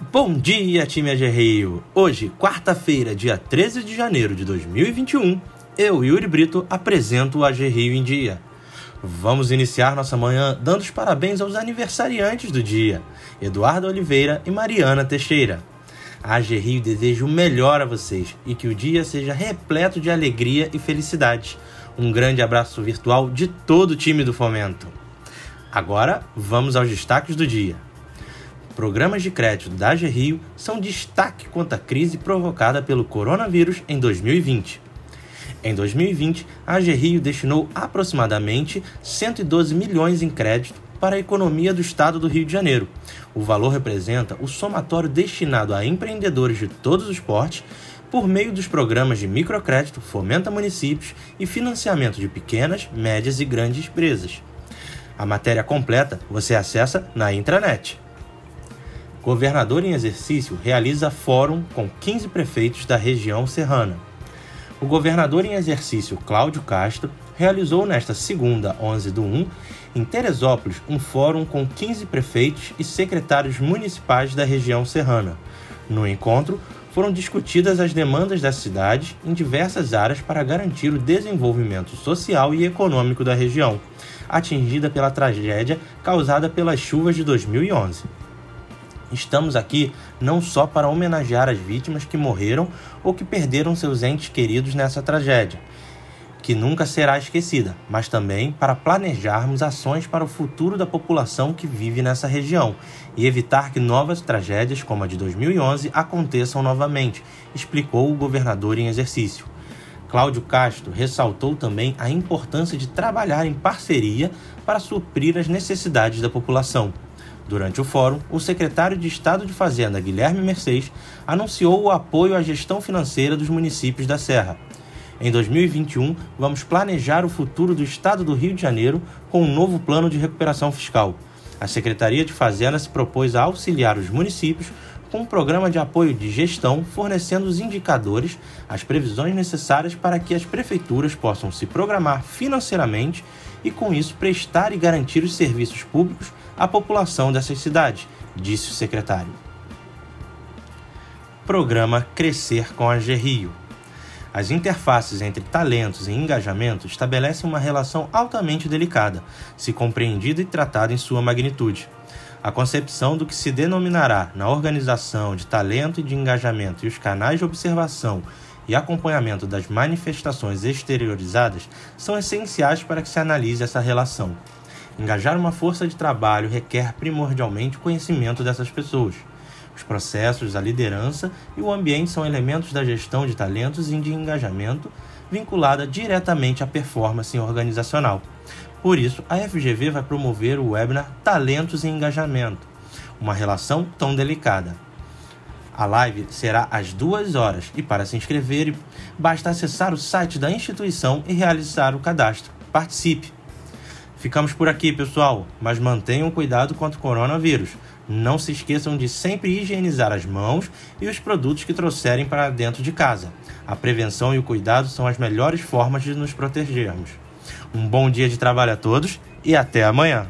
Bom dia, time Agerreio! Hoje, quarta-feira, dia 13 de janeiro de 2021, eu, Yuri Brito, apresento o Agerreio em Dia. Vamos iniciar nossa manhã dando os parabéns aos aniversariantes do dia, Eduardo Oliveira e Mariana Teixeira. A Agerreio deseja o melhor a vocês e que o dia seja repleto de alegria e felicidade. Um grande abraço virtual de todo o time do Fomento. Agora, vamos aos destaques do dia programas de crédito da AG Rio são destaque quanto à crise provocada pelo coronavírus em 2020. Em 2020, a AG Rio destinou aproximadamente 112 milhões em crédito para a economia do estado do Rio de Janeiro. O valor representa o somatório destinado a empreendedores de todos os portes por meio dos programas de microcrédito, fomenta municípios e financiamento de pequenas, médias e grandes empresas. A matéria completa você acessa na intranet. Governador em exercício realiza fórum com 15 prefeitos da região serrana. O governador em exercício Cláudio Castro realizou nesta segunda, 11 do 1, em Teresópolis, um fórum com 15 prefeitos e secretários municipais da região serrana. No encontro, foram discutidas as demandas da cidade em diversas áreas para garantir o desenvolvimento social e econômico da região, atingida pela tragédia causada pelas chuvas de 2011. Estamos aqui não só para homenagear as vítimas que morreram ou que perderam seus entes queridos nessa tragédia, que nunca será esquecida, mas também para planejarmos ações para o futuro da população que vive nessa região e evitar que novas tragédias como a de 2011 aconteçam novamente, explicou o governador em exercício. Cláudio Castro ressaltou também a importância de trabalhar em parceria para suprir as necessidades da população. Durante o fórum, o secretário de Estado de Fazenda, Guilherme Mercedes, anunciou o apoio à gestão financeira dos municípios da Serra. Em 2021, vamos planejar o futuro do Estado do Rio de Janeiro com um novo plano de recuperação fiscal. A Secretaria de Fazenda se propôs a auxiliar os municípios com um programa de apoio de gestão fornecendo os indicadores, as previsões necessárias para que as prefeituras possam se programar financeiramente e, com isso, prestar e garantir os serviços públicos à população dessas cidades, disse o secretário. Programa Crescer com a Rio. As interfaces entre talentos e engajamento estabelecem uma relação altamente delicada, se compreendida e tratada em sua magnitude. A concepção do que se denominará na organização de talento e de engajamento e os canais de observação e acompanhamento das manifestações exteriorizadas são essenciais para que se analise essa relação. Engajar uma força de trabalho requer primordialmente conhecimento dessas pessoas. Os processos, a liderança e o ambiente são elementos da gestão de talentos e de engajamento vinculada diretamente à performance organizacional. Por isso, a FGV vai promover o webinar Talentos e Engajamento, uma relação tão delicada. A live será às duas horas e para se inscrever basta acessar o site da instituição e realizar o cadastro. Participe! Ficamos por aqui, pessoal, mas mantenham cuidado contra o coronavírus. Não se esqueçam de sempre higienizar as mãos e os produtos que trouxerem para dentro de casa. A prevenção e o cuidado são as melhores formas de nos protegermos. Um bom dia de trabalho a todos e até amanhã!